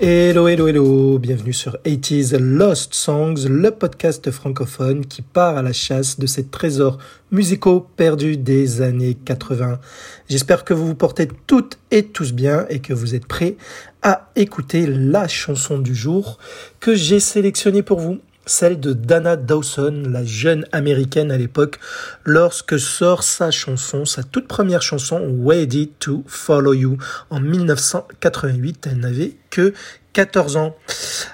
Hello, hello, hello, bienvenue sur 80s Lost Songs, le podcast francophone qui part à la chasse de ces trésors musicaux perdus des années 80. J'espère que vous vous portez toutes et tous bien et que vous êtes prêts à écouter la chanson du jour que j'ai sélectionnée pour vous celle de Dana Dawson, la jeune américaine à l'époque, lorsque sort sa chanson, sa toute première chanson, Ready to Follow You, en 1988. Elle n'avait que 14 ans.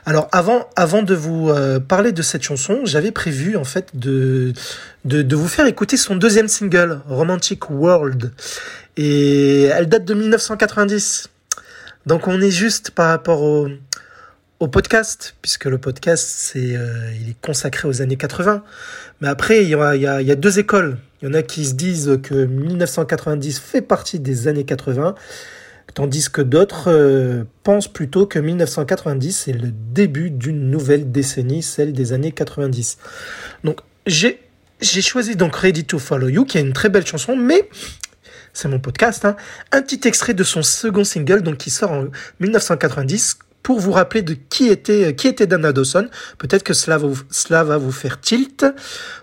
Alors avant, avant de vous euh, parler de cette chanson, j'avais prévu en fait de, de, de vous faire écouter son deuxième single, Romantic World. Et elle date de 1990. Donc on est juste par rapport au, podcast, puisque le podcast, c'est, euh, il est consacré aux années 80. Mais après, il y, a, deux écoles. Il y en a qui se disent que 1990 fait partie des années 80, tandis que d'autres euh, pensent plutôt que 1990, c'est le début d'une nouvelle décennie, celle des années 90. Donc, j'ai, j'ai choisi donc Ready to Follow You, qui est une très belle chanson, mais c'est mon podcast, hein, un petit extrait de son second single, donc qui sort en 1990, pour vous rappeler de qui était, qui était Dana Dawson. Peut-être que cela va, vous, cela va vous faire tilt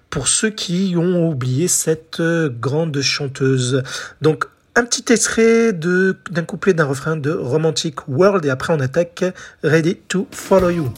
pour ceux qui ont oublié cette euh, grande chanteuse. Donc, un petit extrait d'un couplet d'un refrain de Romantic World et après on attaque Ready to Follow You.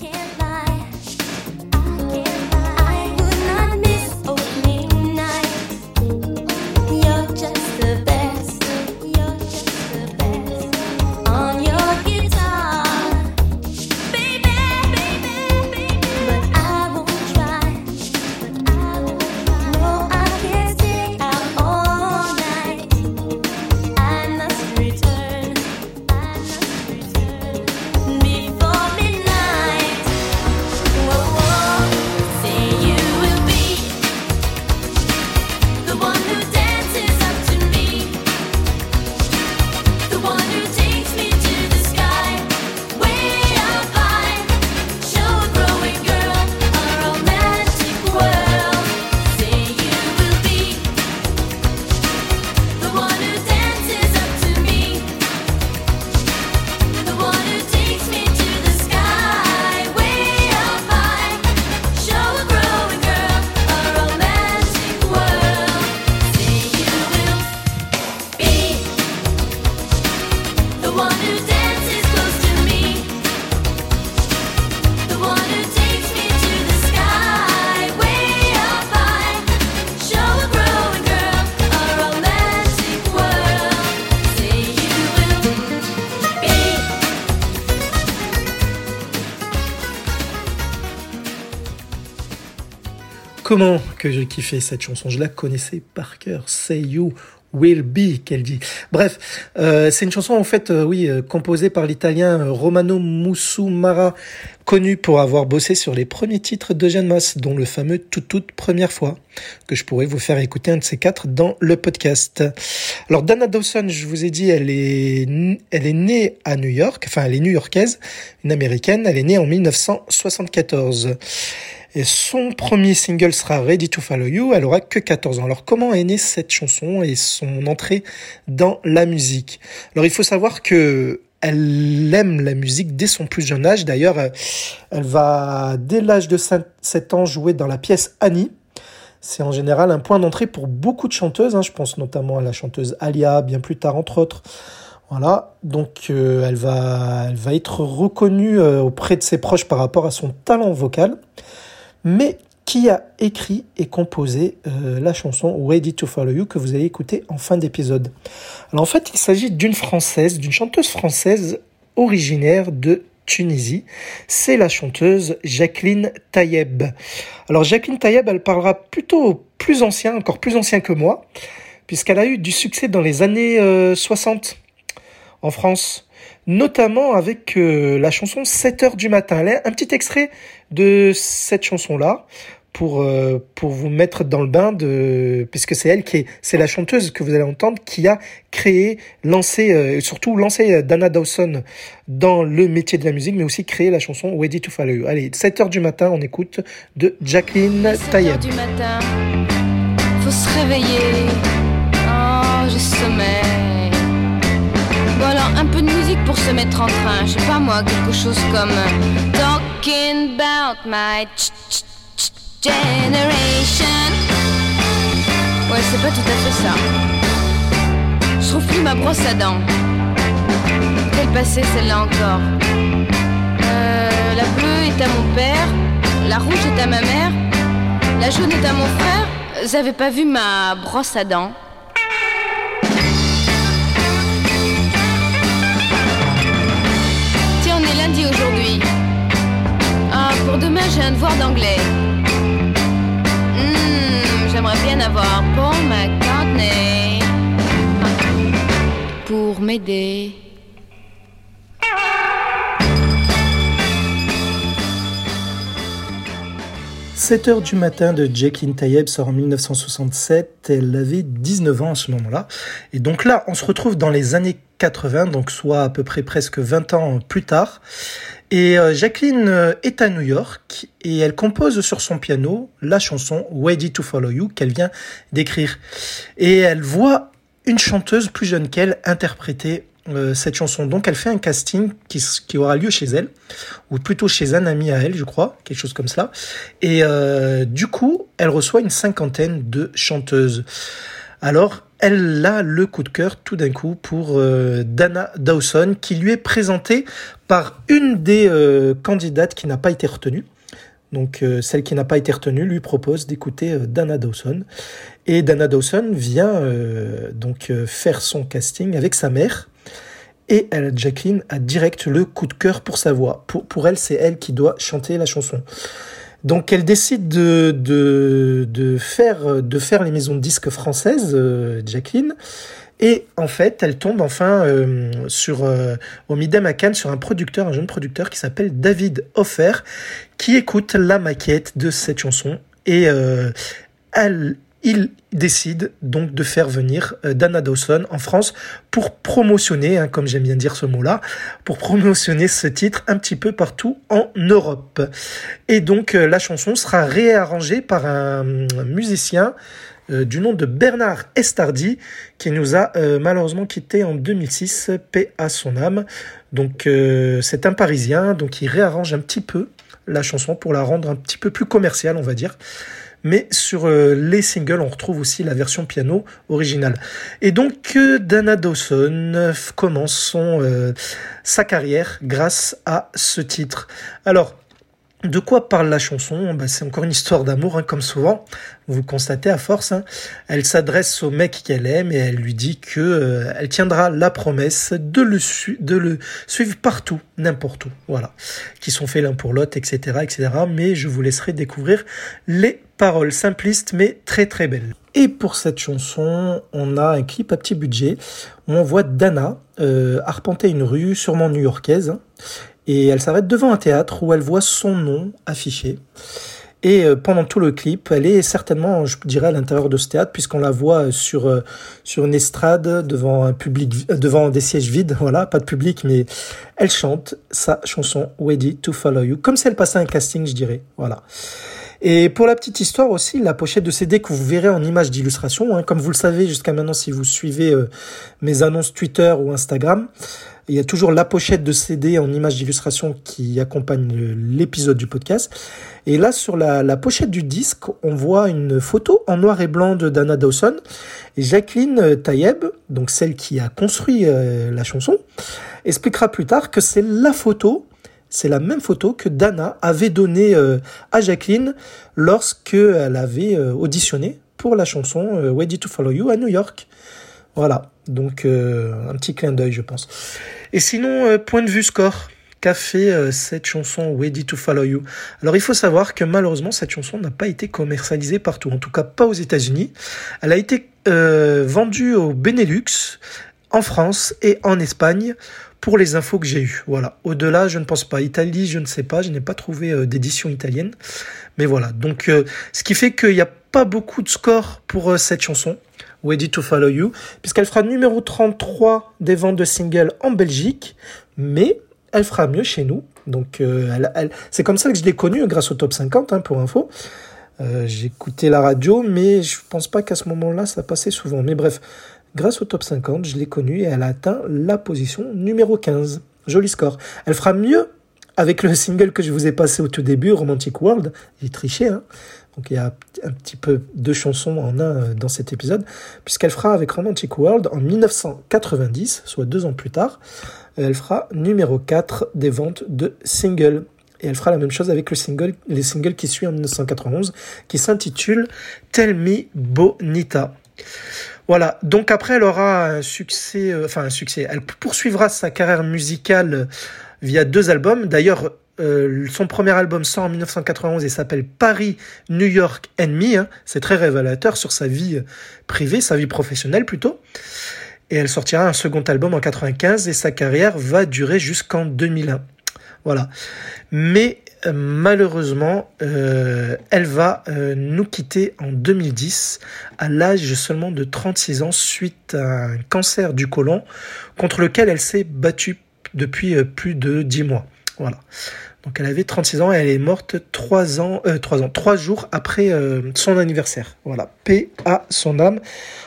Comment que j'ai kiffé cette chanson Je la connaissais par cœur. Say You Will Be, qu'elle dit. Bref, euh, c'est une chanson en fait, euh, oui, euh, composée par l'italien euh, Romano Musumara, connu pour avoir bossé sur les premiers titres de Jeanne Masse, dont le fameux Toute toute première fois, que je pourrais vous faire écouter un de ces quatre dans le podcast. Alors Dana Dawson, je vous ai dit, elle est, elle est née à New York, enfin elle est new-yorkaise, une américaine, elle est née en 1974. Et son premier single sera Ready to Follow You. Elle aura que 14 ans. Alors comment est née cette chanson et son entrée dans la musique? Alors il faut savoir que elle aime la musique dès son plus jeune âge. D'ailleurs, elle va dès l'âge de 7 ans jouer dans la pièce Annie. C'est en général un point d'entrée pour beaucoup de chanteuses. Hein. Je pense notamment à la chanteuse Alia, bien plus tard entre autres. Voilà, donc euh, elle, va, elle va être reconnue euh, auprès de ses proches par rapport à son talent vocal mais qui a écrit et composé euh, la chanson Ready to Follow You que vous allez écouter en fin d'épisode. Alors en fait, il s'agit d'une française, d'une chanteuse française originaire de Tunisie. C'est la chanteuse Jacqueline Tayeb. Alors Jacqueline Tayeb, elle parlera plutôt plus ancien, encore plus ancien que moi, puisqu'elle a eu du succès dans les années 60 euh, en France notamment avec euh, la chanson 7 heures du matin. un petit extrait de cette chanson-là pour euh, pour vous mettre dans le bain de puisque c'est elle qui est c'est la chanteuse que vous allez entendre qui a créé lancé euh, surtout lancé Dana Dawson dans le métier de la musique mais aussi créé la chanson Ready to Follow You. Allez, 7 heures du matin, on écoute de Jacqueline Tayeb. 7 du matin. Faut se réveiller. Oh, j'ai sommeil. Pour se mettre en train. Je sais pas moi, quelque chose comme euh, Talking about my generation. Ouais, c'est pas tout à fait ça. Je trouve plus ma brosse à dents. Quelle passée celle-là encore euh, La bleue est à mon père, la rouge est à ma mère, la jaune est à mon frère. Vous avez pas vu ma brosse à dents aujourd'hui. Ah, pour demain, j'ai un devoir d'anglais. Hmm, J'aimerais bien avoir Paul McCartney pour m'aider. 7 heures du matin de Jacqueline Tayeb sort en 1967. Elle avait 19 ans à ce moment-là. Et donc là, on se retrouve dans les années 80, donc soit à peu près presque 20 ans plus tard. Et euh, Jacqueline euh, est à New York et elle compose sur son piano la chanson Ready to Follow You qu'elle vient d'écrire. Et elle voit une chanteuse plus jeune qu'elle interpréter euh, cette chanson. Donc elle fait un casting qui, qui, aura lieu chez elle, ou plutôt chez un ami à elle, je crois, quelque chose comme cela. Et euh, du coup, elle reçoit une cinquantaine de chanteuses. Alors, elle a le coup de cœur tout d'un coup pour euh, Dana Dawson, qui lui est présentée par une des euh, candidates qui n'a pas été retenue. Donc euh, celle qui n'a pas été retenue lui propose d'écouter euh, Dana Dawson. Et Dana Dawson vient euh, donc faire son casting avec sa mère. Et Jacqueline a direct le coup de cœur pour sa voix. Pour, pour elle, c'est elle qui doit chanter la chanson. Donc elle décide de, de, de, faire, de faire les maisons de disques françaises, Jacqueline. Et en fait, elle tombe enfin euh, sur euh, au Midem à Cannes sur un producteur, un jeune producteur qui s'appelle David Hoffer, qui écoute la maquette de cette chanson et euh, elle, il décide donc de faire venir euh, Dana Dawson en France pour promotionner, hein, comme j'aime bien dire ce mot-là, pour promotionner ce titre un petit peu partout en Europe. Et donc euh, la chanson sera réarrangée par un musicien euh, du nom de Bernard Estardi, qui nous a malheureusement quitté en 2006, paix à son âme. Donc c'est un Parisien, donc il réarrange un petit peu la chanson pour la rendre un petit peu plus commerciale, on va dire. Mais sur les singles, on retrouve aussi la version piano originale. Et donc Dana Dawson commence son, sa carrière grâce à ce titre. Alors, de quoi parle la chanson? Bah, C'est encore une histoire d'amour, hein, comme souvent. Vous le constatez à force. Hein. Elle s'adresse au mec qu'elle aime et elle lui dit que euh, elle tiendra la promesse de le, suivre partout, n'importe où. Voilà, qui sont faits l'un pour l'autre, etc., etc. Mais je vous laisserai découvrir les paroles simplistes, mais très très belles. Et pour cette chanson, on a un clip à petit budget où on voit Dana euh, arpenter une rue, sûrement new-yorkaise. Hein et elle s'arrête devant un théâtre où elle voit son nom affiché. Et euh, pendant tout le clip, elle est certainement, je dirais, à l'intérieur de ce théâtre, puisqu'on la voit sur euh, sur une estrade devant un public, euh, devant des sièges vides, voilà, pas de public, mais elle chante sa chanson Ready to Follow You, comme si elle passait un casting, je dirais, voilà. Et pour la petite histoire aussi, la pochette de CD que vous verrez en image d'illustration, hein, comme vous le savez jusqu'à maintenant si vous suivez mes annonces Twitter ou Instagram, il y a toujours la pochette de CD en image d'illustration qui accompagne l'épisode du podcast. Et là, sur la, pochette du disque, on voit une photo en noir et blanc de Dana Dawson. Et Jacqueline Tayeb, donc celle qui a construit euh, la chanson, expliquera plus tard que c'est la photo c'est la même photo que Dana avait donnée euh, à Jacqueline lorsque elle avait euh, auditionné pour la chanson Ready to Follow You à New York. Voilà, donc euh, un petit clin d'œil, je pense. Et sinon, euh, point de vue score, qu'a fait euh, cette chanson Ready to Follow You? Alors il faut savoir que malheureusement cette chanson n'a pas été commercialisée partout, en tout cas pas aux États-Unis. Elle a été vendue au Benelux, en France et en Espagne pour les infos que j'ai eues. Voilà. Au-delà, je ne pense pas. Italie, je ne sais pas. Je n'ai pas trouvé d'édition italienne. Mais voilà. Donc, ce qui fait qu'il n'y a pas beaucoup de score pour cette chanson. Ready to Follow You, puisqu'elle fera numéro 33 des ventes de singles en Belgique, mais elle fera mieux chez nous. Donc euh, c'est comme ça que je l'ai connue grâce au top 50 hein, pour info. Euh, J'écoutais la radio, mais je pense pas qu'à ce moment-là ça passait souvent. Mais bref, grâce au top 50, je l'ai connue et elle a atteint la position numéro 15. Joli score. Elle fera mieux avec le single que je vous ai passé au tout début, Romantic World. J'ai triché, hein. Donc il y a un petit peu deux chansons en un euh, dans cet épisode, puisqu'elle fera avec Romantic World en 1990, soit deux ans plus tard, elle fera numéro 4 des ventes de singles. Et elle fera la même chose avec le single, les singles qui suivent en 1991, qui s'intitule Tell Me Bonita. Voilà, donc après elle aura un succès, euh, enfin un succès, elle poursuivra sa carrière musicale via deux albums. D'ailleurs, euh, son premier album sort en 1991 et s'appelle Paris, New York Me. Hein. C'est très révélateur sur sa vie privée, sa vie professionnelle plutôt. Et elle sortira un second album en 95 et sa carrière va durer jusqu'en 2001. Voilà. Mais euh, malheureusement, euh, elle va nous quitter en 2010 à l'âge seulement de 36 ans suite à un cancer du côlon contre lequel elle s'est battue depuis plus de 10 mois. Voilà. Donc elle avait 36 ans et elle est morte 3 ans, euh, 3 ans, 3 jours après euh, son anniversaire. Voilà. Paix à son âme.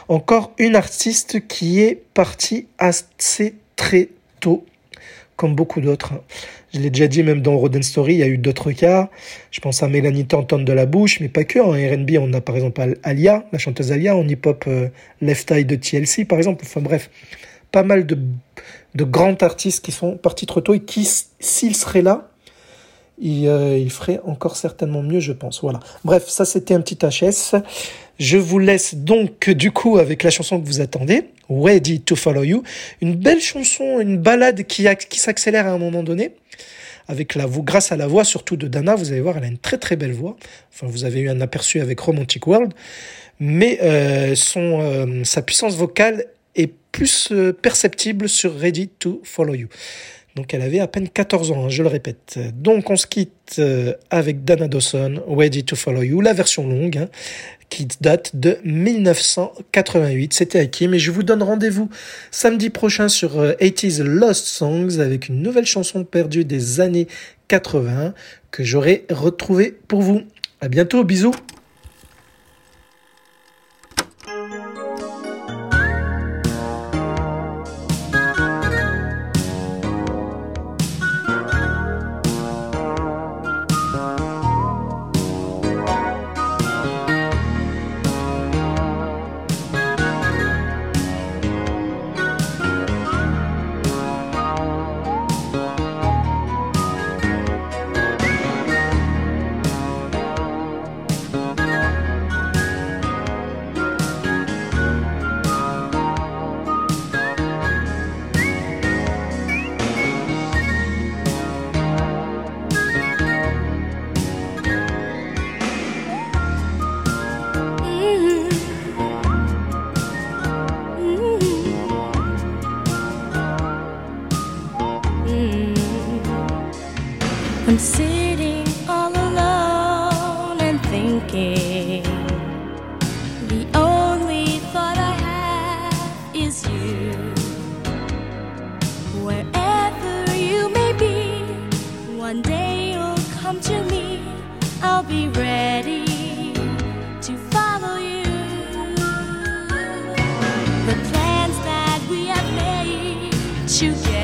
Encore une artiste qui est partie assez très tôt, comme beaucoup d'autres. Je l'ai déjà dit, même dans Roden Story, il y a eu d'autres cas. Je pense à Mélanie Tanton de la Bouche, mais pas que. En R&B, on a par exemple Alia, la chanteuse Alia. En hip-hop, euh, Left Eye de TLC, par exemple. Enfin bref, pas mal de, de grands artistes qui sont partis trop tôt et qui, s'ils seraient là, euh, il, ferait encore certainement mieux, je pense. Voilà. Bref, ça c'était un petit HS. Je vous laisse donc du coup avec la chanson que vous attendez, Ready to Follow You, une belle chanson, une balade qui, qui s'accélère à un moment donné. Avec la voix, grâce à la voix surtout de Dana, vous allez voir, elle a une très très belle voix. Enfin, vous avez eu un aperçu avec Romantic World, mais euh, son, euh, sa puissance vocale est plus perceptible sur Ready to Follow You. Donc elle avait à peine 14 ans, hein, je le répète. Donc on se quitte euh, avec Dana Dawson, Ready to Follow You, la version longue, hein, qui date de 1988. C'était Hakim et je vous donne rendez-vous samedi prochain sur 80s euh, Lost Songs avec une nouvelle chanson perdue des années 80 que j'aurai retrouvée pour vous. À bientôt, bisous I'll be ready to follow you. The plans that we have made together.